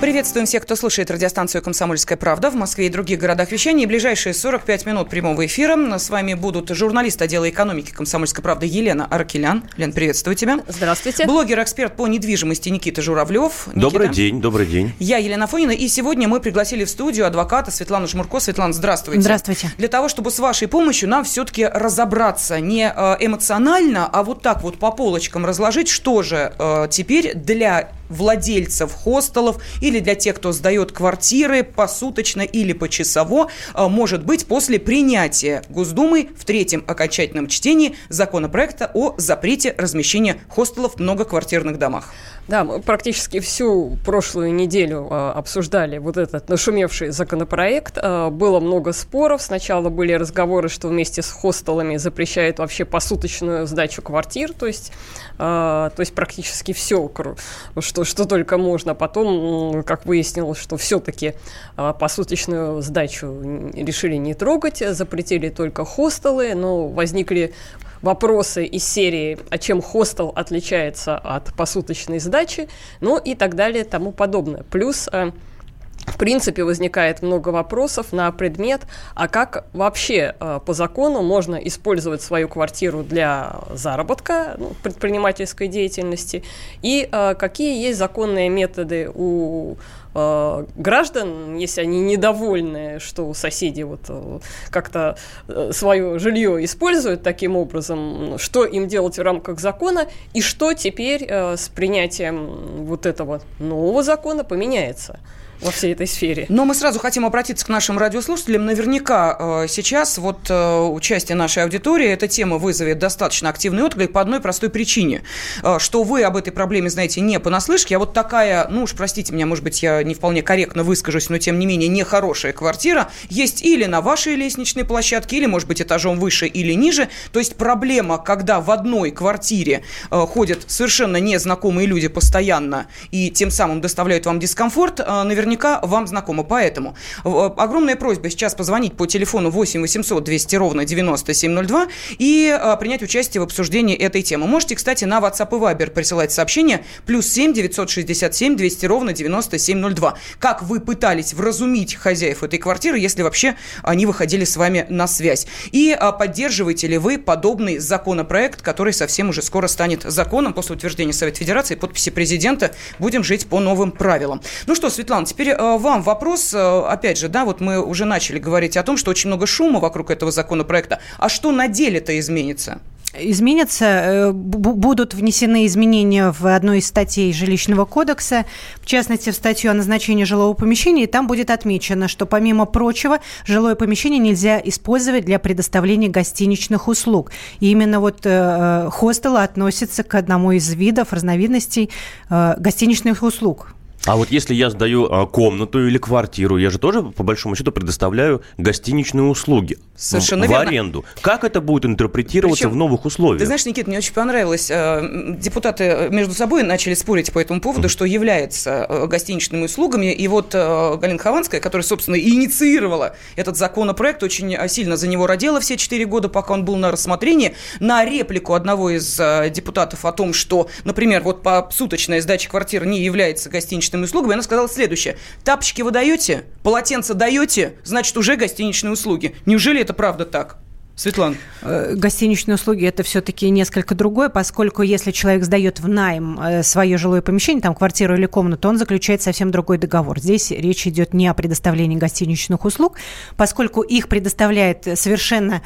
Приветствуем всех, кто слушает радиостанцию «Комсомольская правда» в Москве и других городах вещания. ближайшие 45 минут прямого эфира с вами будут журналист отдела экономики «Комсомольской правды» Елена Аркелян. Лен, приветствую тебя. Здравствуйте. Блогер-эксперт по недвижимости Никита Журавлев. Никита. Добрый день, добрый день. Я Елена Фонина, и сегодня мы пригласили в студию адвоката Светлану Жмурко. Светлана, здравствуйте. Здравствуйте. Для того, чтобы с вашей помощью нам все-таки разобраться не э, эмоционально, а вот так вот по полочкам разложить, что же э, теперь для владельцев хостелов или для тех, кто сдает квартиры посуточно или почасово, а, может быть после принятия Госдумой в третьем окончательном чтении законопроекта о запрете размещения хостелов в многоквартирных домах. Да, мы практически всю прошлую неделю э, обсуждали вот этот нашумевший законопроект. Э, было много споров. Сначала были разговоры, что вместе с хостелами запрещают вообще посуточную сдачу квартир, то есть, э, то есть практически все, что, что только можно. Потом, как выяснилось, что все-таки э, посуточную сдачу решили не трогать, запретили только хостелы, но возникли вопросы из серии «А чем хостел отличается от посуточной сдачи?» Ну и так далее, тому подобное. Плюс э, в принципе, возникает много вопросов на предмет, а как вообще э, по закону можно использовать свою квартиру для заработка, ну, предпринимательской деятельности, и э, какие есть законные методы у э, граждан, если они недовольны, что соседи вот э, как-то э, свое жилье используют таким образом, что им делать в рамках закона, и что теперь с принятием вот этого нового закона поменяется во всей этой сфере. Но мы сразу хотим обратиться к нашим радиослушателям. Наверняка э, сейчас вот э, участие нашей аудитории, эта тема вызовет достаточно активный отклик по одной простой причине, э, что вы об этой проблеме знаете не понаслышке, а вот такая, ну уж простите меня, может быть, я не вполне корректно выскажусь, но тем не менее нехорошая квартира есть или на вашей лестничной площадке, или, может быть, этажом выше или ниже. То есть проблема, когда в одной квартире ходят совершенно незнакомые люди постоянно и тем самым доставляют вам дискомфорт, наверняка наверняка вам знакомо. Поэтому э, огромная просьба сейчас позвонить по телефону 8 800 200 ровно 9702 и э, принять участие в обсуждении этой темы. Можете, кстати, на WhatsApp и Viber присылать сообщение плюс 7 967 200 ровно 9702. Как вы пытались вразумить хозяев этой квартиры, если вообще они выходили с вами на связь? И э, поддерживаете ли вы подобный законопроект, который совсем уже скоро станет законом после утверждения Совета Федерации, подписи президента? Будем жить по новым правилам. Ну что, Светлана, теперь э, вам вопрос, э, опять же, да, вот мы уже начали говорить о том, что очень много шума вокруг этого законопроекта. А что на деле-то изменится? изменятся, э, будут внесены изменения в одной из статей жилищного кодекса, в частности, в статью о назначении жилого помещения, и там будет отмечено, что, помимо прочего, жилое помещение нельзя использовать для предоставления гостиничных услуг. И именно вот э, хостелы относятся к одному из видов, разновидностей э, гостиничных услуг. А вот если я сдаю а, комнату или квартиру, я же тоже, по большому счету, предоставляю гостиничные услуги Совершенно в, верно. аренду. Как это будет интерпретироваться Причем, в новых условиях? Ты знаешь, Никита, мне очень понравилось. Э, депутаты между собой начали спорить по этому поводу, mm. что является э, гостиничными услугами. И вот э, Галина Хованская, которая, собственно, инициировала этот законопроект, очень сильно за него родила все четыре года, пока он был на рассмотрении, на реплику одного из депутатов о том, что, например, вот по суточной сдаче квартиры не является гостиничным гостиничными услугами, она сказала следующее. Тапочки вы даете, полотенце даете, значит, уже гостиничные услуги. Неужели это правда так? Светлана. Э, гостиничные услуги – это все-таки несколько другое, поскольку если человек сдает в найм э, свое жилое помещение, там квартиру или комнату, он заключает совсем другой договор. Здесь речь идет не о предоставлении гостиничных услуг, поскольку их предоставляет совершенно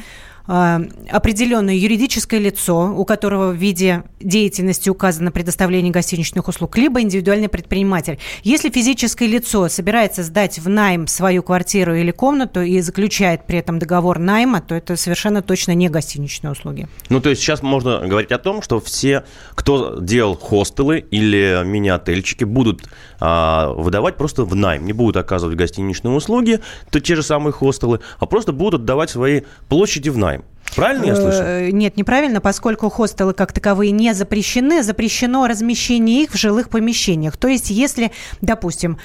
определенное юридическое лицо, у которого в виде деятельности указано предоставление гостиничных услуг, либо индивидуальный предприниматель. Если физическое лицо собирается сдать в найм свою квартиру или комнату и заключает при этом договор найма, то это совершенно точно не гостиничные услуги. Ну, то есть сейчас можно говорить о том, что все, кто делал хостелы или мини-отельчики, будут а, выдавать просто в найм, не будут оказывать гостиничные услуги, то те же самые хостелы, а просто будут отдавать свои площади в найм. Правильно я слышу? Э, нет, неправильно, поскольку хостелы как таковые не запрещены, запрещено размещение их в жилых помещениях. То есть, если, допустим,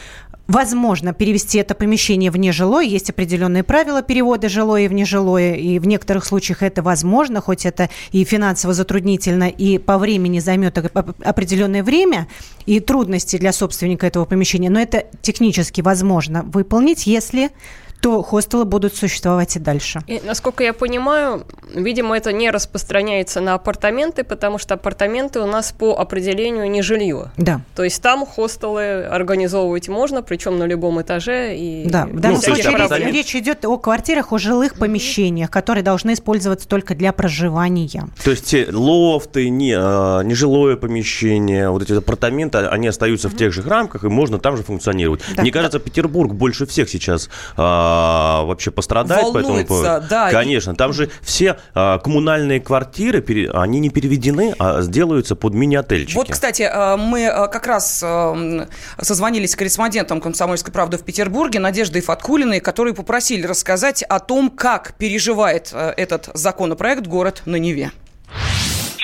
возможно перевести это помещение в нежилое. Есть определенные правила перевода жилое в нежилое, и в некоторых случаях это возможно, хоть это и финансово затруднительно, и по времени займет определенное время, и трудности для собственника этого помещения, но это технически возможно выполнить, если то хостелы будут существовать и дальше. И, насколько я понимаю, видимо, это не распространяется на апартаменты, потому что апартаменты у нас по определению не жилье. Да. То есть там хостелы организовывать можно, причем на любом этаже. И да, в данном ну, случае речь, речь идет о квартирах, о жилых помещениях, которые должны использоваться только для проживания. То есть те лофты, не, а, нежилое помещение, вот эти апартаменты, они остаются в тех же рамках, и можно там же функционировать. Да, Мне кажется, Петербург больше всех сейчас а, а, вообще пострадать. Волнуется, поэтому, да. Конечно, там же все а, коммунальные квартиры, они не переведены, а сделаются под мини-отельчики. Вот, кстати, а, мы а, как раз созвонились с корреспондентом «Комсомольской правды» в Петербурге Надеждой Фаткулиной, которые попросили рассказать о том, как переживает этот законопроект город на Неве.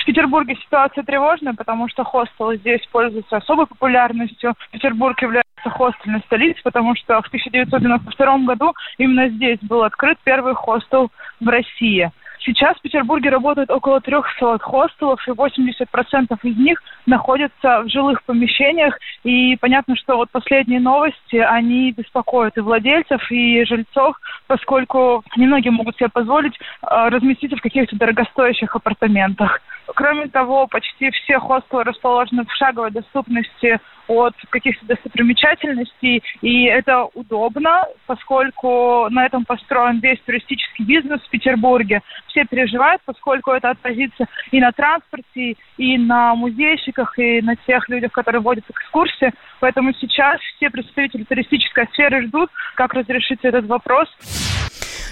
В Петербурге ситуация тревожная, потому что хостелы здесь пользуются особой популярностью. Петербург является хостельной столицей, потому что в 1992 году именно здесь был открыт первый хостел в России. Сейчас в Петербурге работает около 300 хостелов, и 80% из них находятся в жилых помещениях. И понятно, что вот последние новости, они беспокоят и владельцев, и жильцов, поскольку немногие могут себе позволить э, разместиться в каких-то дорогостоящих апартаментах. Кроме того, почти все хостелы расположены в шаговой доступности от каких-то достопримечательностей, и это удобно, поскольку на этом построен весь туристический бизнес в Петербурге. Все переживают, поскольку это отразится и на транспорте, и на музейщиках, и на тех людях, которые водят экскурсии. Поэтому сейчас все представители туристической сферы ждут, как разрешить этот вопрос.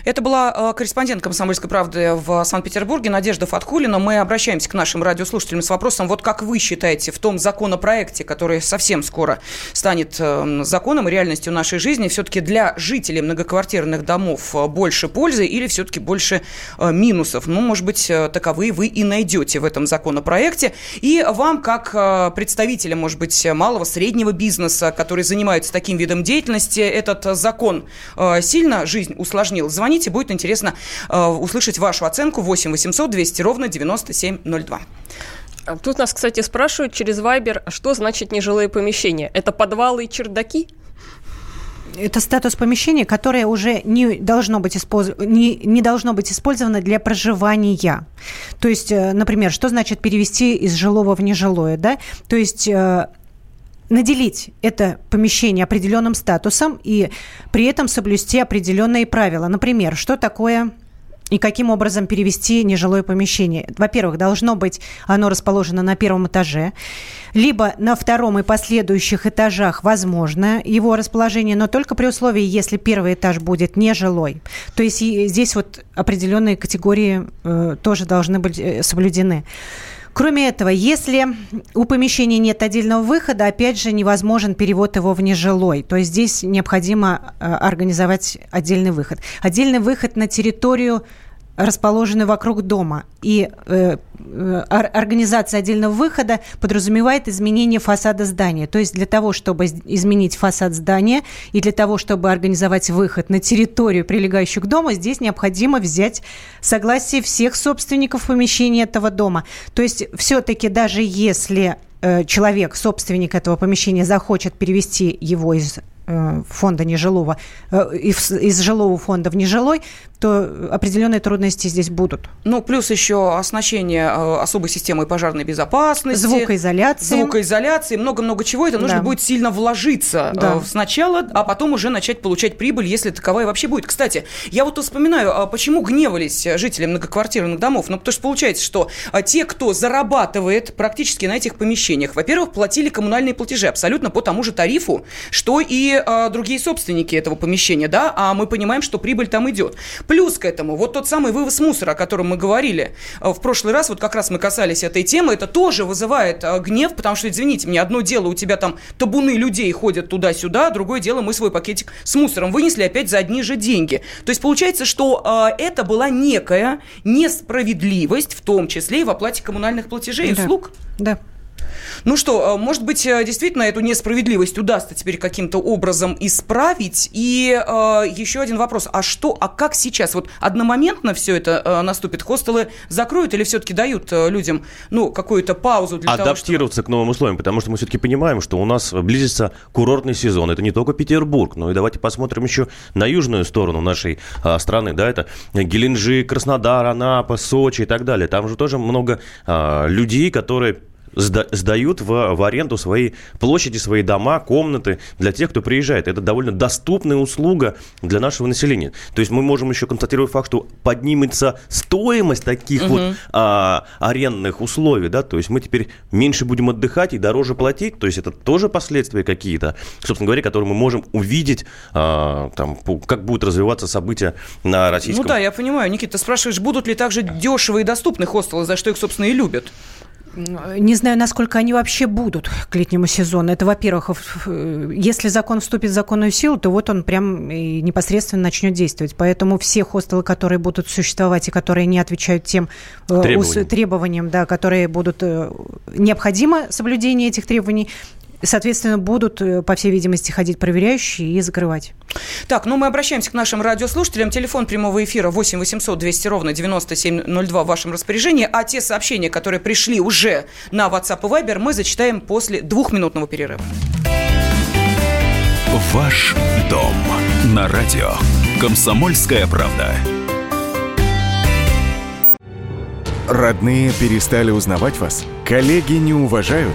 Это была э, корреспондент «Комсомольской правды» в Санкт-Петербурге Надежда Фаткулина. Мы обращаемся к нашим радиослушателям с вопросом, вот как вы считаете, в том законопроекте, который совсем скоро станет э, законом и реальностью нашей жизни, все-таки для жителей многоквартирных домов э, больше пользы или все-таки больше минусов? Ну, может быть, таковые вы и найдете в этом законопроекте. И вам, как представителям, может быть, малого, среднего бизнеса, который занимается таким видом деятельности, этот закон сильно жизнь усложнил? Звоните будет интересно э, услышать вашу оценку 8 800 200 ровно 9702. А тут нас, кстати, спрашивают через Вайбер, что значит нежилые помещения? Это подвалы и чердаки? это статус помещения, которое уже не должно быть, использ... не, не должно быть использовано для проживания. То есть, э, например, что значит перевести из жилого в нежилое? Да? То есть э, наделить это помещение определенным статусом и при этом соблюсти определенные правила. Например, что такое и каким образом перевести нежилое помещение. Во-первых, должно быть оно расположено на первом этаже, либо на втором и последующих этажах возможно его расположение, но только при условии, если первый этаж будет нежилой. То есть здесь вот определенные категории э, тоже должны быть э, соблюдены. Кроме этого, если у помещения нет отдельного выхода, опять же, невозможен перевод его в нежилой. То есть здесь необходимо э, организовать отдельный выход. Отдельный выход на территорию расположены вокруг дома. И э, э организация отдельного выхода подразумевает изменение фасада здания. То есть для того, чтобы изменить фасад здания и для того, чтобы организовать выход на территорию, прилегающую к дому, здесь необходимо взять согласие всех собственников помещения этого дома. То есть все-таки даже если э, человек, собственник этого помещения, захочет перевести его из фонда нежилого, э, из жилого фонда в нежилой, то определенные трудности здесь будут. Ну, плюс еще оснащение э, особой системой пожарной безопасности. Звукоизоляции. Звукоизоляции, много-много чего. Это нужно да. будет сильно вложиться да. сначала, а потом уже начать получать прибыль, если таковая вообще будет. Кстати, я вот вспоминаю, а почему гневались жители многоквартирных домов? Ну, потому что получается, что те, кто зарабатывает практически на этих помещениях, во-первых, платили коммунальные платежи абсолютно по тому же тарифу, что и э, другие собственники этого помещения, да, а мы понимаем, что прибыль там идет. Плюс к этому, вот тот самый вывоз мусора, о котором мы говорили э, в прошлый раз, вот как раз мы касались этой темы, это тоже вызывает э, гнев, потому что, извините мне, одно дело, у тебя там табуны людей ходят туда-сюда, другое дело, мы свой пакетик с мусором вынесли опять за одни же деньги. То есть получается, что э, это была некая несправедливость, в том числе и в оплате коммунальных платежей и да. услуг. Да. Ну что, э, может быть, э, действительно эту несправедливость удастся теперь каким-то образом исправить? И э, еще один вопрос. А что, а как сейчас? Вот одномоментно все это э, наступит? Хостелы закроют или все-таки дают э, людям, ну, какую-то паузу для Адаптироваться того, чтобы... к новым условиям, потому что мы все-таки понимаем, что у нас близится курортный сезон. Это не только Петербург, но и давайте посмотрим еще на южную сторону нашей а, страны, да, это Геленджик, Краснодар, Анапа, Сочи и так далее. Там же тоже много а, людей, которые сдают в, в аренду свои площади, свои дома, комнаты для тех, кто приезжает. Это довольно доступная услуга для нашего населения. То есть мы можем еще констатировать факт, что поднимется стоимость таких угу. вот а, арендных условий, да, то есть мы теперь меньше будем отдыхать и дороже платить, то есть это тоже последствия какие-то, собственно говоря, которые мы можем увидеть, а, там, как будут развиваться события на российском. Ну да, я понимаю, Никита, ты спрашиваешь, будут ли также дешевые и доступны хостелы, за что их, собственно, и любят? Не знаю, насколько они вообще будут к летнему сезону. Это, во-первых, если закон вступит в законную силу, то вот он прям непосредственно начнет действовать. Поэтому все хостелы, которые будут существовать и которые не отвечают тем э, требованиям, требованиям да, которые будут э, необходимо соблюдение этих требований, Соответственно, будут, э, по всей видимости, ходить проверяющие и закрывать. Так, ну мы обращаемся к нашим радиослушателям. Телефон прямого эфира 8 800 200 ровно 9702 в вашем распоряжении. А те сообщения, которые пришли уже на WhatsApp и Viber, мы зачитаем после двухминутного перерыва. Ваш дом на радио. Комсомольская правда. Родные перестали узнавать вас? Коллеги не уважают?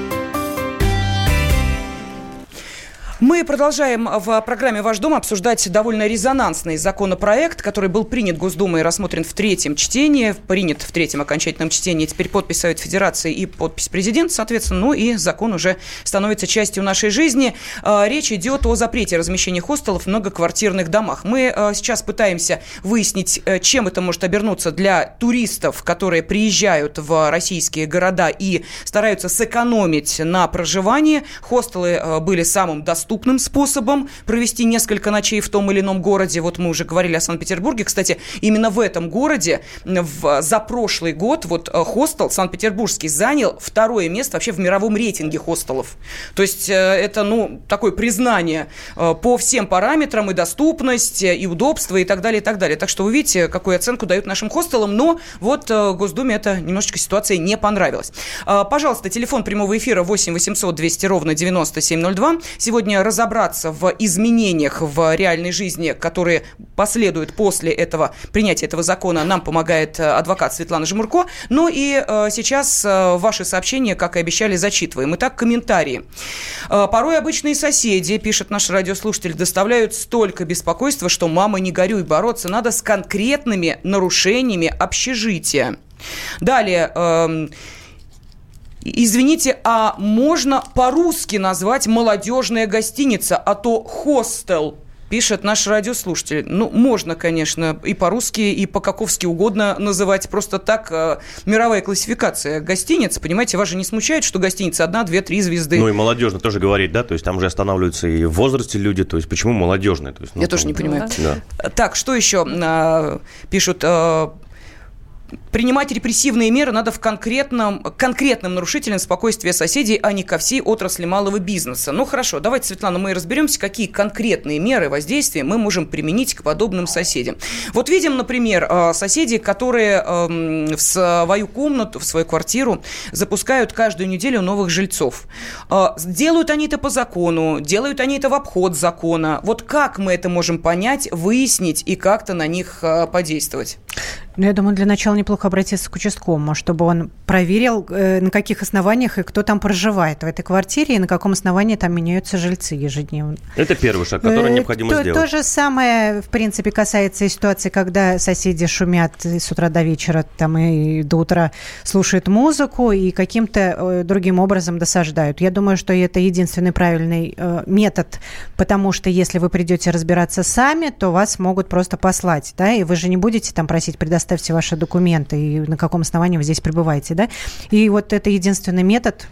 Мы продолжаем в программе «Ваш дом» обсуждать довольно резонансный законопроект, который был принят Госдумой и рассмотрен в третьем чтении, принят в третьем окончательном чтении. Теперь подпись Совет Федерации и подпись президента, соответственно, ну и закон уже становится частью нашей жизни. А, речь идет о запрете размещения хостелов в многоквартирных домах. Мы а, сейчас пытаемся выяснить, э, чем это может обернуться для туристов, которые приезжают в российские города и стараются сэкономить на проживании. Хостелы э, были самым доступным доступным способом провести несколько ночей в том или ином городе. Вот мы уже говорили о Санкт-Петербурге. Кстати, именно в этом городе в, за прошлый год вот э, хостел Санкт-Петербургский занял второе место вообще в мировом рейтинге хостелов. То есть э, это, ну, такое признание э, по всем параметрам и доступность, и удобство, и так далее, и так далее. Так что вы видите, какую оценку дают нашим хостелам, но вот Госдуме это немножечко ситуация не понравилась. Пожалуйста, телефон прямого эфира 8 800 200 ровно 9702. Сегодня разобраться в изменениях в реальной жизни, которые последуют после этого принятия этого закона, нам помогает э, адвокат Светлана Жмурко. Ну и э, сейчас э, ваши сообщения, как и обещали, зачитываем. Итак, комментарии. Порой обычные соседи, пишет наш радиослушатель, доставляют столько беспокойства, что мама не горюй, бороться надо с конкретными нарушениями общежития. Далее, эм, Извините, а можно по-русски назвать молодежная гостиница, а то хостел? пишет наш радиослушатель. Ну, можно, конечно, и по-русски, и по-каковски угодно называть. Просто так э, мировая классификация гостиниц, понимаете, вас же не смущает, что гостиница одна, две, три звезды. Ну и молодежно тоже говорить, да, то есть там же останавливаются и в возрасте люди, то есть почему молодежные? То есть, ну, Я там, тоже не понимаю. Да. Так, что еще э, пишут? Э, принимать репрессивные меры надо в конкретном, конкретным нарушителям спокойствия соседей, а не ко всей отрасли малого бизнеса. Ну хорошо, давайте, Светлана, мы разберемся, какие конкретные меры воздействия мы можем применить к подобным соседям. Вот видим, например, э, соседей, которые эм, в свою комнату, в свою квартиру запускают каждую неделю новых жильцов. Э, делают они это по закону, делают они это в обход закона. Вот как мы это можем понять, выяснить и как-то на них э, подействовать? Ну, я думаю, для начала неплохо обратиться к участковому, чтобы он проверил, э, на каких основаниях и кто там проживает в этой квартире, и на каком основании там меняются жильцы ежедневно. Это первый шаг, который Э, необходимо то, сделать. То же самое, в принципе, касается и ситуации, когда соседи шумят с утра до вечера там и до утра слушают музыку и каким-то э, другим образом досаждают. Я думаю, что это единственный правильный метод, потому что если вы придете разбираться сами, то вас могут просто послать, да, и вы же не будете там просить предоставьте ваши документы и на каком основании вы здесь пребываете, да. И вот это единственный метод,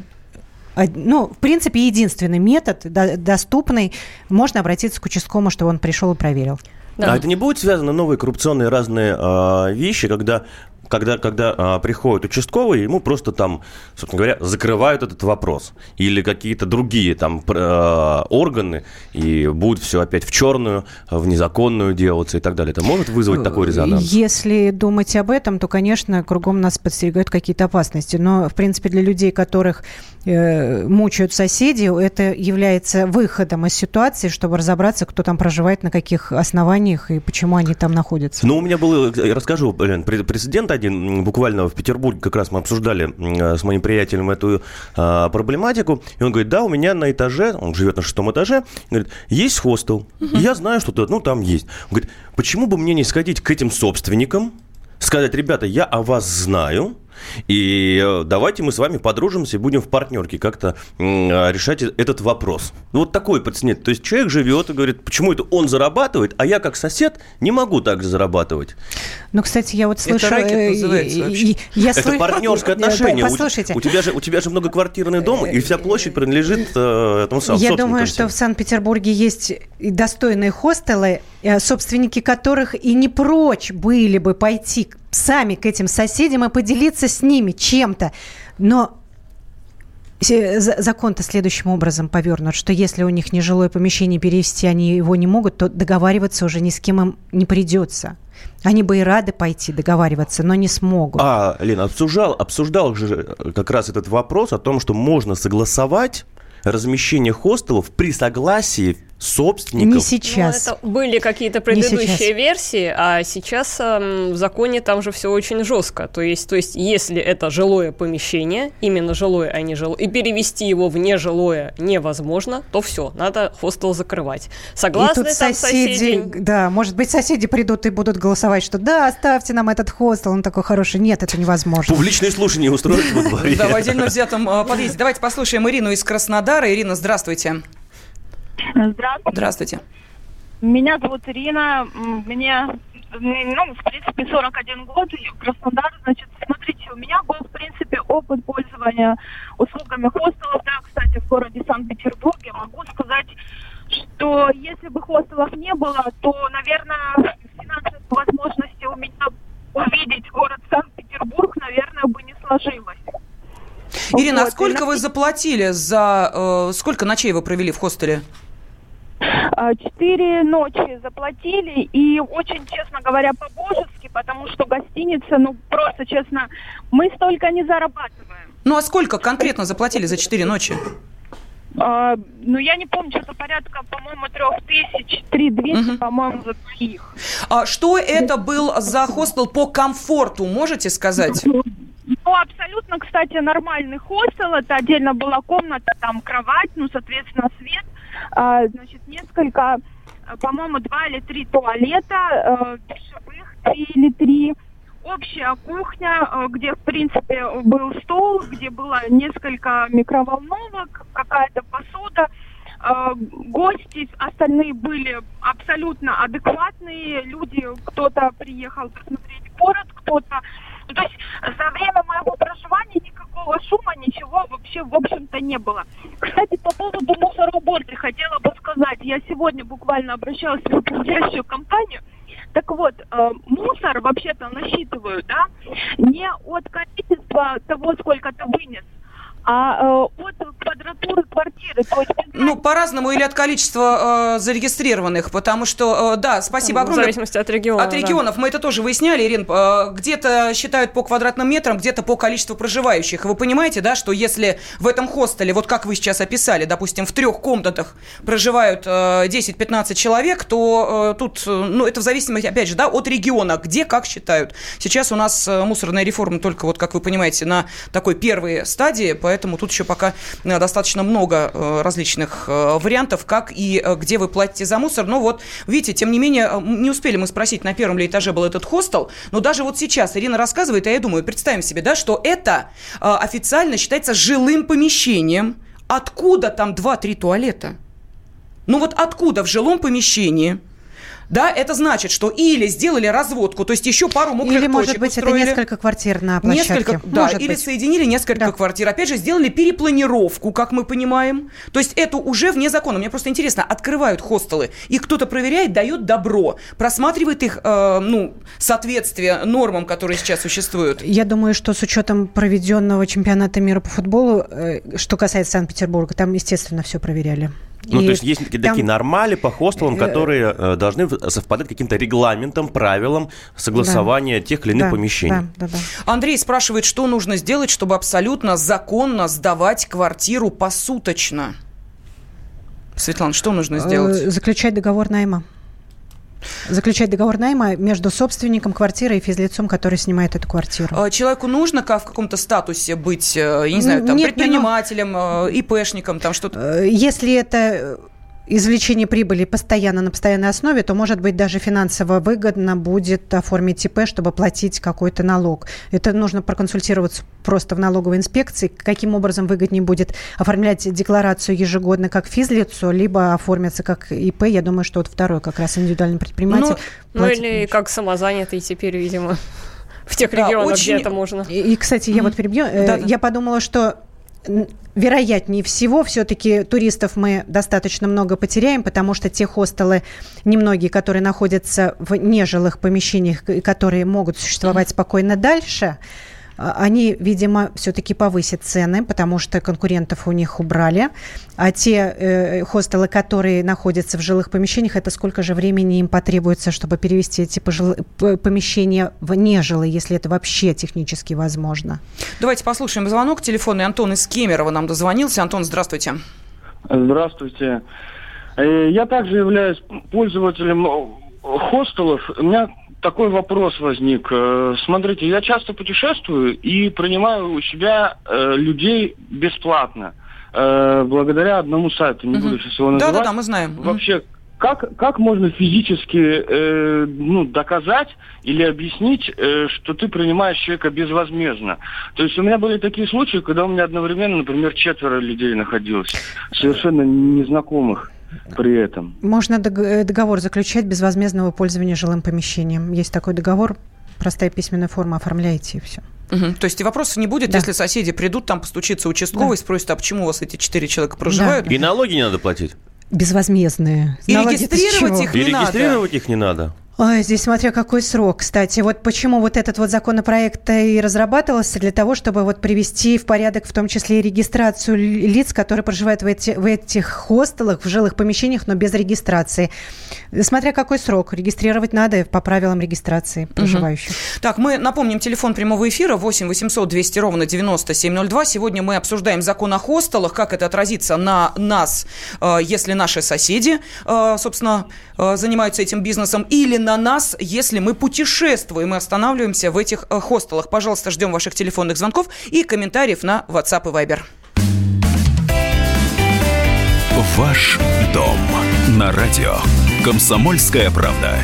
од- ну, в принципе, единственный метод до- доступный. Можно обратиться к участковому, чтобы он пришел и проверил. Да. А это не будет связано новые коррупционные разные а, вещи, когда когда, когда а, приходит участковый, ему просто там, собственно говоря, закрывают этот вопрос. Или какие-то другие там а, органы, и будет все опять в черную, в незаконную делаться и так далее. Это может вызвать такой резонанс? Если думать об этом, то, конечно, кругом нас подстерегают какие-то опасности. Но, в принципе, для людей, которых э, мучают соседи, это является выходом из ситуации, чтобы разобраться, кто там проживает, на каких основаниях и почему они там находятся. Ну, у меня был, я расскажу, блин, пре- прецедент м, буквально в Петербурге как раз мы обсуждали м, с моим приятелем эту а, проблематику, и он говорит, да, у меня на этаже, он живет на шестом этаже, говорит, есть хостел, и я знаю, что ну, там есть. Он говорит, почему бы мне не сходить к этим собственникам, сказать, ребята, я о вас знаю, и э, давайте мы с вами подружимся и будем в партнерке как-то а, решать э- этот вопрос. Ну, Вот такой пациент. То есть человек живет и говорит, почему это он зарабатывает, а я как сосед не могу так же зарабатывать. Ну, кстати, я вот Это слышу... рэкет э, называется вообще. я Это партнерское отношение. У- Послушайте. У, тебя же, у тебя же многоквартирный дом, и вся площадь принадлежит э, этому самому Я думаю, что в Санкт-Петербурге есть и достойные хостелы, собственники которых и не прочь были бы пойти сами к этим соседям и поделиться с ними чем-то. Но за- закон-то следующим образом повернут, что если у них нежилое помещение перевести, они его не могут, то договариваться уже ни с кем им не придется. Они бы и рады пойти договариваться, но не смогут. А, Лена, обсуждал, обсуждал же как раз этот вопрос о том, что можно согласовать размещение хостелов при согласии собственников. не сейчас. Ну, это были какие-то предыдущие версии, а сейчас эм, в законе там же все очень жестко. То есть, то есть, если это жилое помещение, именно жилое, а не жилое, и перевести его в нежилое невозможно, то все, надо хостел закрывать. Согласны и тут там соседи, соседи? да, может быть, соседи придут и будут голосовать, что да, оставьте нам этот хостел, он такой хороший. Нет, это невозможно. Публичные слушания устроить во дворе. Да, в отдельно взятом э, подъезде. Давайте послушаем Ирину из Краснодара. Ирина, здравствуйте. Здравствуйте. Здравствуйте. Меня зовут Ирина. Мне, ну, в принципе, 41 год. и Краснодар, значит, смотрите, у меня был, в принципе, опыт пользования услугами хостелов. Да, кстати, в городе Санкт-Петербурге. Могу сказать, что если бы хостелов не было, то, наверное, финансовых возможностей у меня увидеть город Санкт-Петербург, наверное, бы не сложилось. Ирина, а Вот, и сколько на- вы заплатили за... э, сколько ночей вы провели в хостеле? А, Четыре ночи заплатили, и очень, честно говоря, по-божески, потому что гостиница, ну, просто, честно, мы столько не зарабатываем. Ну, а сколько конкретно заплатили за 4 ночи? А, ну, я не помню, что-то порядка, по-моему, трех тысяч, три двести, Мгм. по-моему, за двоих. А что это был за хостел по комфорту, можете сказать? Ну, абсолютно, кстати, нормальный хостел. Это отдельно была комната, там кровать, ну, соответственно, свет. А, значит, несколько, а, по-моему, два или три туалета, э, душевых, три или три. Общая кухня, э, где, в принципе, был стол, где было несколько микроволновок, какая-то посуда. Э, Гости остальные были абсолютно адекватные люди. Кто-то приехал посмотреть город, кто-то ну, то есть за время моего проживания никакого шума, ничего вообще, в общем-то, не было. Кстати, по поводу мусороуборки хотела бы сказать. Я сегодня буквально обращалась в управляющую компанию. Так вот, э, мусор вообще-то насчитывают, да, не от количества того, сколько ты вынес, а э, от квадратуры квартиры. То есть, Ну, по-разному или от количества э, зарегистрированных, потому что, э, да, спасибо В огромное. зависимости от региона. От да. регионов мы это тоже выясняли, Ирин. Э, Где-то считают по квадратным метрам, где-то по количеству проживающих. Вы понимаете, да, что если в этом хостеле, вот как вы сейчас описали, допустим, в трех комнатах проживают э, 10-15 человек, то э, тут, э, ну, это в зависимости, опять же, да, от региона, где как считают. Сейчас у нас э, мусорная реформа только, вот как вы понимаете, на такой первой стадии, поэтому тут еще пока э, достаточно много различных э, вариантов, как и э, где вы платите за мусор. Но вот, видите, тем не менее, э, не успели мы спросить, на первом ли этаже был этот хостел, но даже вот сейчас Ирина рассказывает, а я думаю, представим себе, да, что это официально считается жилым помещением. Откуда там 2-3 туалета? Ну вот откуда в жилом помещении? Да, это значит, что или сделали разводку, то есть еще пару мокрых Или, может точек быть, это устроили. несколько квартир на площадке. Несколько, да, Может или быть. соединили несколько Да. квартир. Опять же, сделали перепланировку, как мы понимаем. То есть это уже вне закона. Мне просто интересно, открывают хостелы, и кто-то проверяет, дает добро, просматривает их, э, ну, соответствие нормам, которые сейчас существуют. Я думаю, что с учетом проведенного чемпионата мира по футболу, э, что касается Санкт-Петербурга, там, естественно, все проверяли. Ну, И то есть есть такие там- такие нормали по хостелам, Э, которые э, должны совпадать каким-то регламентам, правилам согласования тех или иных Да, помещений. Да, да, да. Андрей спрашивает, что нужно сделать, чтобы абсолютно законно сдавать квартиру посуточно. Светлана, что нужно сделать? Э, Заключать договор найма. Заключать договор найма между собственником квартиры и физлицом, который снимает эту квартиру. Э, Человеку нужно ка- в каком-то статусе быть, э, я не знаю, там, Нет, не предпринимателем, э, ИПшником, там что-то. Если это извлечение прибыли постоянно на постоянной основе, то, может быть, даже финансово выгодно будет оформить ИП, чтобы платить какой-то налог. Это нужно проконсультироваться просто в налоговой инспекции, каким образом выгоднее будет оформлять декларацию ежегодно как физлицо, либо оформиться как ИП. Я думаю, что вот второй как раз индивидуальный предприниматель. Ну платит или меньше. как самозанятый теперь, видимо, в тех Да, регионах, очень- где это можно. И, и, кстати, я вот перебью. Э, Да-да. Я подумала, что вероятнее всего, все-таки туристов мы достаточно много потеряем, потому что те хостелы, немногие, которые находятся в нежилых помещениях, которые могут существовать спокойно дальше, они, видимо, все-таки повысят цены, потому что конкурентов у них убрали. А те э, хостелы, которые находятся в жилых помещениях, это сколько же времени им потребуется, чтобы перевести эти пожил- помещения в нежилые, если это вообще технически возможно? Давайте послушаем звонок телефонный. Антон из Кемерово нам дозвонился. Антон, здравствуйте. Здравствуйте. Э, Я также являюсь пользователем э, хостелов. У меня такой вопрос возник. Э, Смотрите, я часто путешествую и принимаю у себя э, людей бесплатно. э, Благодаря одному сайту, не буду сейчас его называть. Да-да-да, мы знаем. Вообще, как, как можно физически э, ну, доказать или объяснить, э, что ты принимаешь человека безвозмездно? То есть у меня были такие случаи, когда у меня одновременно, например, четверо людей находилось, совершенно незнакомых при этом. Можно э, договор заключать безвозмездного пользования жилым помещением. Есть такой договор, простая письменная форма, оформляете и все. Мгм. То есть вопросов не будет, Да. если соседи придут, там постучится участковый, спросит, а почему у вас эти четыре человека проживают? И налоги не надо платить. Безвозмездные. И регистрировать их И не надо. регистрировать их не надо. Ой, здесь смотря какой срок, кстати. Вот почему вот этот вот законопроект и разрабатывался для того, чтобы вот привести в порядок в том числе и регистрацию лиц, которые проживают в, эти, в этих хостелах, в жилых помещениях, но без регистрации. Смотря какой срок. Регистрировать надо по правилам регистрации проживающих. Так, мы напомним телефон прямого эфира 8 800 200 ровно 9702. Сегодня мы обсуждаем закон о хостелах, как это отразится на нас, э, если наши соседи, э, собственно, э, занимаются этим бизнесом, или на нас, если мы путешествуем и останавливаемся в этих э, хостелах. Пожалуйста, ждем ваших телефонных звонков и комментариев на WhatsApp и Viber. Ваш дом на радио. Комсомольская правда.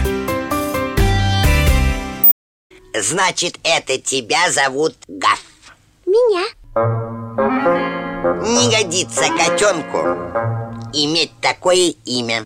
Значит, это тебя зовут Гав. Меня? Не годится котенку иметь такое имя.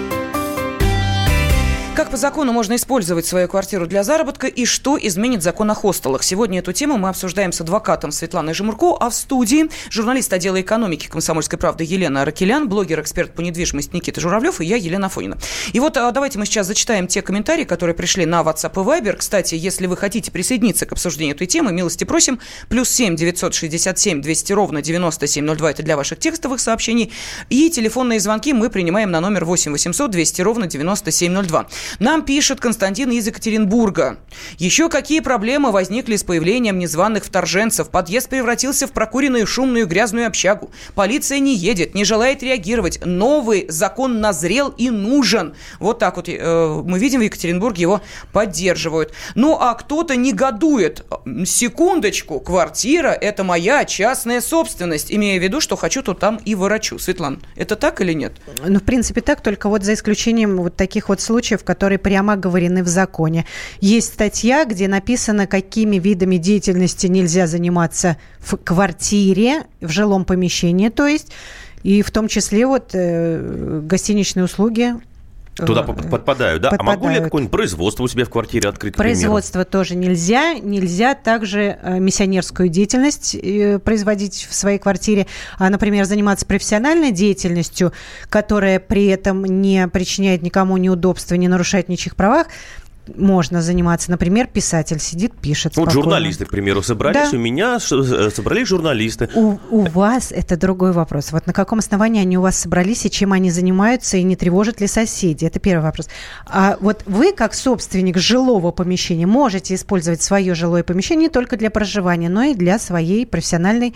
Как по закону можно использовать свою квартиру для заработка и что изменит закон о хостелах? Сегодня эту тему мы обсуждаем с адвокатом Светланой Жемурко, а в студии журналист отдела экономики «Комсомольской правды» Елена Аракелян, блогер-эксперт по недвижимости Никита Журавлев и я, Елена Фонина. И вот а, давайте мы сейчас зачитаем те комментарии, которые пришли на WhatsApp и Viber. Кстати, если вы хотите присоединиться к обсуждению этой темы, милости просим. Плюс 7 967 200 ровно 9702. Это для ваших текстовых сообщений. И телефонные звонки мы принимаем на номер 8 800 200 ровно 9702. Нам пишет Константин из Екатеринбурга. Еще какие проблемы возникли с появлением незваных вторженцев? Подъезд превратился в прокуренную шумную грязную общагу. Полиция не едет, не желает реагировать. Новый закон назрел и нужен. Вот так вот э, мы видим в Екатеринбурге его поддерживают. Ну а кто-то негодует. Секундочку, квартира – это моя частная собственность. Имея в виду, что хочу, то там и ворочу. Светлана, это так или нет? Ну, в принципе, так, только вот за исключением вот таких вот случаев, которые прямо оговорены в законе. Есть статья, где написано, какими видами деятельности нельзя заниматься в квартире, в жилом помещении, то есть, и в том числе вот э, гостиничные услуги Туда подпадают, да? Подпадают. А могу ли я какое-нибудь производство у себя в квартире открыть? Производство тоже нельзя. Нельзя также э, миссионерскую деятельность э, производить в своей квартире. А, например, заниматься профессиональной деятельностью, которая при этом не причиняет никому неудобства, не нарушает ничьих правах, можно заниматься. Например, писатель сидит, пишет Вот журналисты, к примеру, собрались. Да. У меня э, собрались журналисты. У, у вас это другой вопрос. Вот на каком основании они у вас собрались и чем они занимаются, и не тревожат ли соседи? Это первый вопрос. А вот вы, как собственник жилого помещения, можете использовать свое жилое помещение не только для проживания, но и для своей профессиональной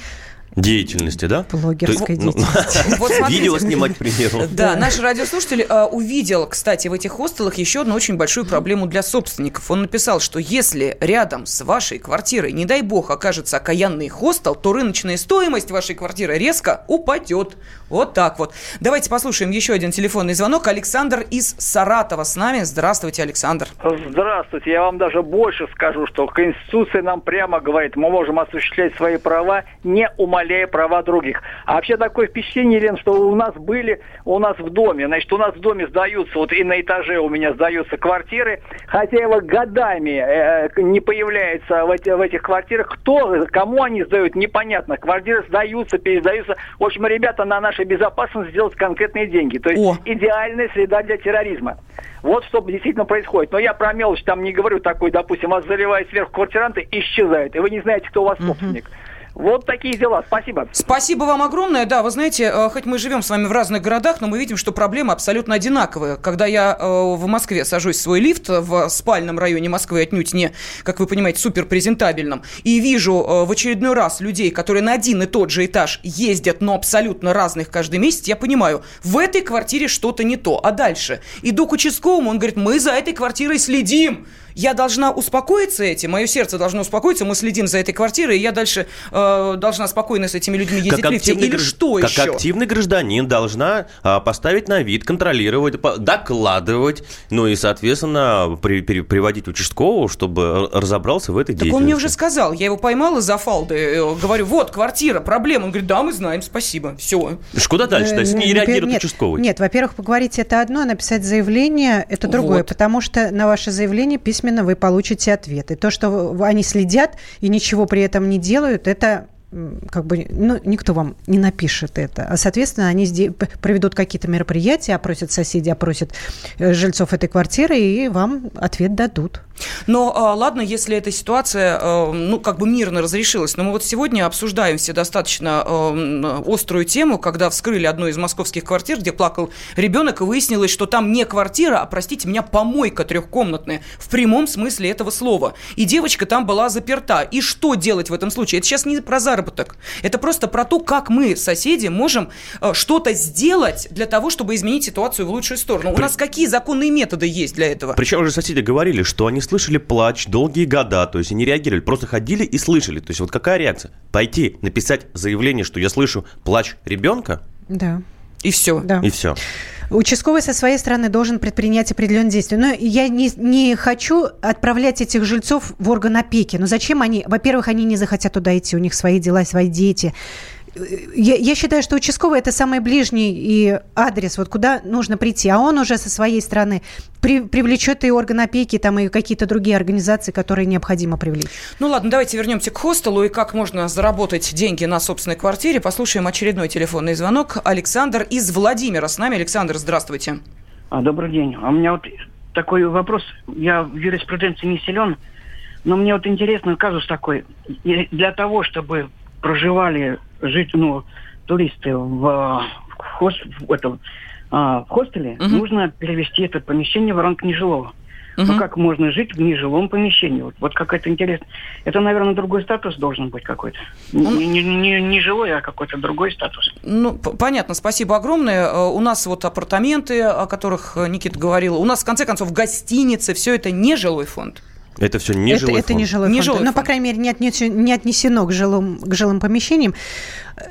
Деятельности, да? Блогерской ну, деятельности. Видео снимать, к примеру. Да, наш радиослушатель э, увидел, кстати, в этих хостелах еще одну очень большую проблему для собственников. Он написал, что если рядом с вашей квартирой, не дай бог, окажется окаянный хостел, то рыночная стоимость вашей квартиры резко упадет. Вот так вот. Давайте послушаем еще один телефонный звонок. Александр из Саратова с нами. Здравствуйте, Александр. Здравствуйте. Я вам даже больше скажу, что Конституция нам прямо говорит, мы можем осуществлять свои права, не умаляя права других. А вообще такое впечатление, Лен, что у нас были, у нас в доме, значит, у нас в доме сдаются, вот и на этаже у меня сдаются квартиры, хозяева годами э, не появляется в, эти, в этих квартирах. Кто, кому они сдают, непонятно. Квартиры сдаются, пересдаются. В общем, ребята на наш нашей безопасности сделать конкретные деньги. То есть О. идеальная среда для терроризма. Вот что действительно происходит. Но я про мелочь там не говорю такой, допустим, вас заливают сверху квартиранты, исчезают, и вы не знаете, кто у вас собственник. Угу. Вот такие дела. Спасибо. Спасибо вам огромное. Да, вы знаете, э, хоть мы живем с вами в разных городах, но мы видим, что проблемы абсолютно одинаковые. Когда я э, в Москве сажусь в свой лифт в спальном районе Москвы, отнюдь не, как вы понимаете, супер презентабельном, и вижу э, в очередной раз людей, которые на один и тот же этаж ездят, но абсолютно разных каждый месяц, я понимаю, в этой квартире что-то не то. А дальше иду к участковому, он говорит, мы за этой квартирой следим я должна успокоиться этим, мое сердце должно успокоиться, мы следим за этой квартирой, и я дальше э, должна спокойно с этими людьми ездить как в лифте. Или гражд... что как еще? Как активный гражданин должна а, поставить на вид, контролировать, докладывать, ну и, соответственно, при, при, приводить участкового, чтобы разобрался в этой так деятельности. Так он мне уже сказал, я его поймала за фалды, э, говорю, вот, квартира, проблема. Он говорит, да, мы знаем, спасибо, все. Куда дальше? То есть не реагирует нет, участковый? Нет, во-первых, поговорить это одно, а написать заявление это другое, вот. потому что на ваше заявление письма письменно вы получите ответ. И то, что они следят и ничего при этом не делают, это как бы, ну, никто вам не напишет это. А, соответственно, они проведут какие-то мероприятия, опросят соседей, опросят э, жильцов этой квартиры и вам ответ дадут. Но а, ладно, если эта ситуация, а, ну, как бы мирно разрешилась, но мы вот сегодня обсуждаем все достаточно а, острую тему, когда вскрыли одну из московских квартир, где плакал ребенок, и выяснилось, что там не квартира, а, простите меня, помойка трехкомнатная, в прямом смысле этого слова. И девочка там была заперта. И что делать в этом случае? Это сейчас не про заработок. Это просто про то, как мы, соседи, можем что-то сделать для того, чтобы изменить ситуацию в лучшую сторону. У нас какие законные методы есть для этого? Причем уже соседи говорили, что они слышали плач долгие года, то есть они реагировали, просто ходили и слышали. То есть вот какая реакция? Пойти написать заявление, что я слышу плач ребенка? Да. И все. Да. И все. Участковый со своей стороны должен предпринять определенные действия. Но я не, не хочу отправлять этих жильцов в орган опеки. Но зачем они? Во-первых, они не захотят туда идти, у них свои дела, свои дети я, я считаю, что участковый это самый ближний и адрес, вот куда нужно прийти, а он уже со своей стороны при, привлечет и орган опеки, там и какие-то другие организации, которые необходимо привлечь. Ну ладно, давайте вернемся к хостелу и как можно заработать деньги на собственной квартире. Послушаем очередной телефонный звонок. Александр из Владимира с нами. Александр, здравствуйте. А, добрый день. А у меня вот такой вопрос. Я в юриспруденции не силен, но мне вот интересно казус такой. И для того, чтобы проживали жить, ну, туристы в, в, хост, в, этом, а, в хостеле, угу. нужно перевести это помещение в ранг нежилого. Угу. Ну как можно жить в нежилом помещении? Вот, вот какая-то интересная. Это, наверное, другой статус должен быть какой-то. Ну, не, не, не, не жилой, а какой-то другой статус. Ну, понятно, спасибо огромное. Э, у нас вот апартаменты, о которых э, Никита говорил. У нас, в конце концов, гостиницы, все это не жилой фонд. Это все не это, жилой это фонд. Не жилой не фонд. Жилой Но, фонд. по крайней мере, не, отнесено, не отнесено к жилым, к жилым помещениям.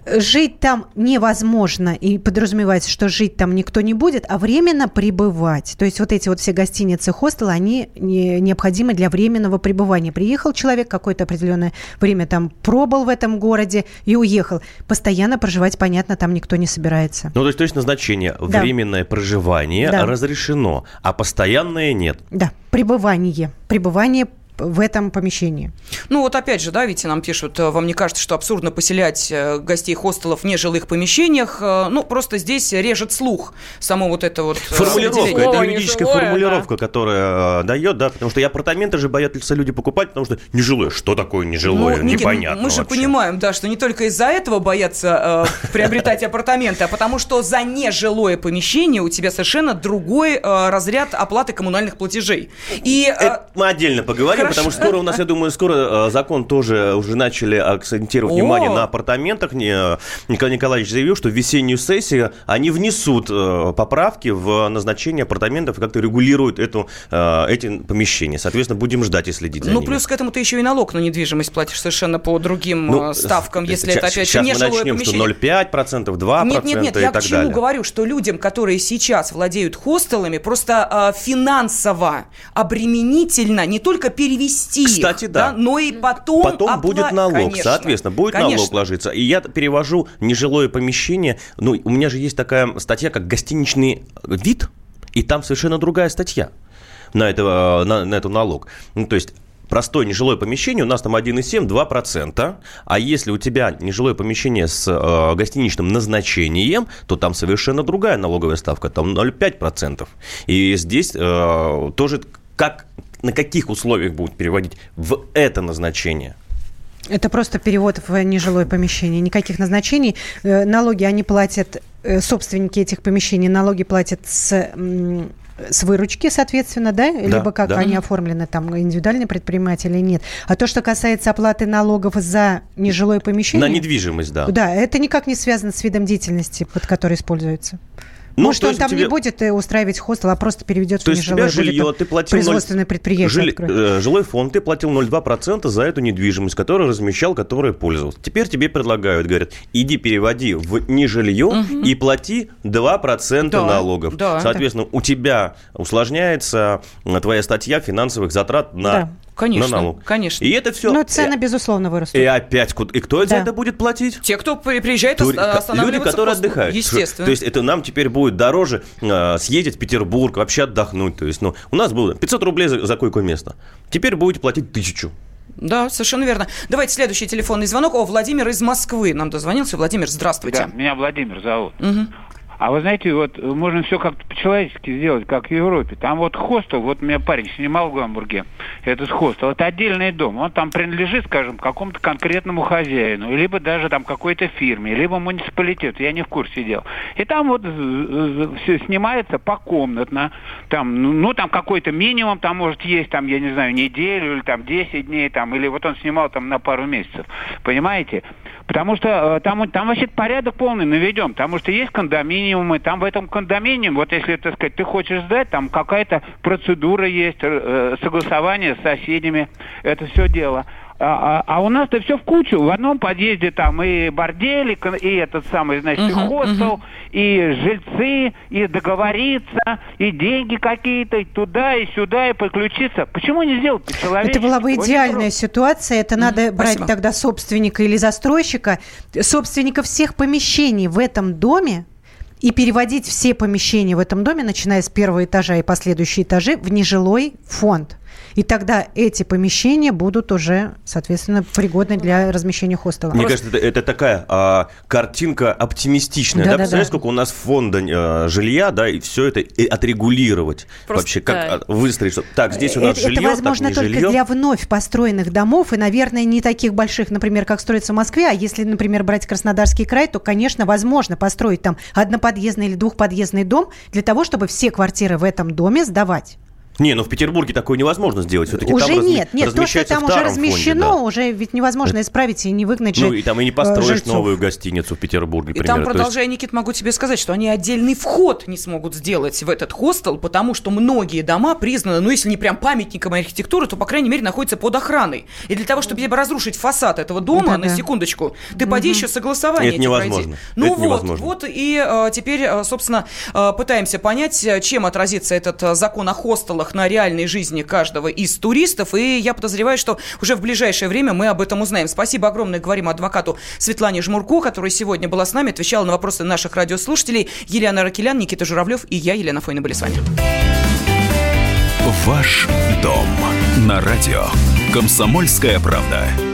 Жить там невозможно, и подразумевается, что жить там никто не будет, а временно пребывать. То есть вот эти вот все гостиницы, хостелы, они не, необходимы для временного пребывания. Приехал человек, какое-то определенное время там пробыл в этом городе и уехал. Постоянно проживать, понятно, там никто не собирается. Ну, то есть, то есть назначение да. временное проживание да. разрешено, а постоянное нет. Да, пребывание. Пребывание в этом помещении. Ну вот опять же, да, Витя нам пишут, э, вам не кажется, что абсурдно поселять э, гостей хостелов в нежилых помещениях? Э, ну, просто здесь режет слух само вот это вот... Формулировка, это юридическая нежилое, формулировка, да. которая дает, да, потому что и апартаменты же боятся люди покупать, потому что нежилое, что такое нежилое, ну, непонятно Мы же вообще. понимаем, да, что не только из-за этого боятся э, приобретать апартаменты, а потому что за нежилое помещение у тебя совершенно другой э, разряд оплаты коммунальных платежей. И, э, мы отдельно поговорим Хорошо. потому что скоро у нас, я думаю, скоро э, закон тоже уже начали акцентировать внимание на апартаментах. Николай Николаевич заявил, что в весеннюю сессию они внесут э, поправки в назначение апартаментов и как-то регулируют эту, э, эти помещения. Соответственно, будем ждать и следить за Ну, ними. плюс к этому ты еще и налог на недвижимость платишь совершенно по другим ну, ставкам, если сейчас, это, опять же, не жилое помещение. Что 0,5%, 2% нет, нет, нет, и я так к чему далее. говорю, что людям, которые сейчас владеют хостелами, просто э, финансово обременительно не только перевести Кстати, их, да. да, но и потом Потом опла... будет налог, Конечно. соответственно, будет Конечно. налог ложиться. И я перевожу нежилое помещение. Ну, у меня же есть такая статья, как гостиничный вид, и там совершенно другая статья на, это, на, на эту налог. Ну, то есть простое нежилое помещение, у нас там 1,7, 2%. А если у тебя нежилое помещение с э, гостиничным назначением, то там совершенно другая налоговая ставка, там 0,5%. И здесь э, тоже как, на каких условиях будут переводить в это назначение? Это просто перевод в нежилое помещение. Никаких назначений. Э, Налоги они платят, э, собственники этих помещений налоги платят с с выручки, соответственно, да? Да, Либо как да. они оформлены, там, индивидуальный предприниматель или нет. А то, что касается оплаты налогов за нежилое помещение... На недвижимость, да. Да, это никак не связано с видом деятельности, под который используется. Ну, Может, то он есть там тебе- не будет устраивать хостел, а просто переведет То в есть нежилое. тебя жилье, будет ты платил... Производственное 0 предприятие жили- откроет. э, Жилой фонд, ты платил 0,2% за эту недвижимость, которую размещал, которой пользовался. Теперь тебе предлагают, говорят, иди переводи в нежилье Мгм. и плати 2% Да, налогов. да. Соответственно, у тебя усложняется твоя статья финансовых затрат на, Да, конечно, на налог. конечно. И это все... Ну, цены, безусловно, вырастут. И опять, и кто за Да. это будет платить? Те, кто при- приезжает Тури- останавливаться Люди, которые хостел. отдыхают. Естественно. То есть это нам теперь будет дороже э, съездить в Петербург, вообще отдохнуть. То есть, ну, у нас было 500 рублей за, за койко-место. Теперь будете платить тысячу. Да, совершенно верно. Давайте следующий телефонный звонок. О, Владимир из Москвы нам дозвонился. Владимир, здравствуйте. Да, меня Владимир зовут. Мгм. А вы знаете, вот можно все как-то по-человечески сделать, как в Европе. Там вот хостел, вот у меня парень снимал в Гамбурге этот хостел, это отдельный дом. Он там принадлежит, скажем, какому-то конкретному хозяину, либо даже там какой-то фирме, либо муниципалитету, я не в курсе дел. И там вот все снимается покомнатно, там, ну, ну, там какой-то минимум, там может есть, там, я не знаю, неделю или там 10 дней, там, или вот он снимал там на пару месяцев, понимаете? Потому что э, там, там вообще порядок полный наведем, потому что есть кондоминиумы, там в этом кондоминиуме, вот если, так сказать, ты хочешь сдать, там какая-то процедура есть, э, согласование с соседями, это все дело. А, а, а у нас-то все в кучу. В одном подъезде там и борделик, и этот самый, значит, и Мгм, хостел, мгм. и жильцы, и договориться, и деньги какие-то, и туда, и сюда, и подключиться. Почему не сделать человек? Это была бы идеальная ситуация. Это надо брать спасибо. тогда собственника или застройщика, собственника всех помещений в этом доме и переводить все помещения в этом доме, начиная с первого этажа и последующие этажи, в нежилой фонд. И тогда эти помещения будут уже, соответственно, пригодны для размещения хостела. Мне кажется, это, это такая а, картинка оптимистичная. Да, Да-да-да. Представляешь, сколько у нас фонда а, жилья, да, и все это и отрегулировать. Просто, Вообще, как да. выстроить, что так, здесь у нас это, жилье, это возможно так не только жилье. для вновь построенных домов и, наверное, не таких больших, например, как строится в Москве. А если, например, брать Краснодарский край, то, конечно, возможно построить там одноподъездный или двухподъездный дом для того, чтобы все квартиры в этом доме сдавать. Не, ну в Петербурге такое невозможно сделать. Все-таки уже там разми- нет, нет, то, что там уже старом фонде, размещено, да. уже ведь невозможно исправить и не выгнать же Ну и там и не э, построишь жильцов. новую гостиницу в Петербурге, И например. там, есть- продолжая, Никит, могу тебе сказать, что они отдельный вход не смогут сделать в этот хостел, потому что многие дома признаны, ну, если не прям памятником архитектуры, то, по крайней мере, находятся под охраной. И для того, чтобы тебе разрушить фасад этого дома, Да-да. на секундочку, ты поди еще согласование Это эти пройди. невозможно. Ну Это вот, невозможно. вот и э, теперь, э, собственно, пытаемся понять, чем отразится этот закон о хостелах на реальной жизни каждого из туристов. И я подозреваю, что уже в ближайшее время мы об этом узнаем. Спасибо огромное, говорим адвокату Светлане Жмурко, которая сегодня была с нами, отвечала на вопросы наших радиослушателей. Елена Ракелян, Никита Журавлев и я, Елена Фойна, были с вами. Ваш дом на радио. Комсомольская правда.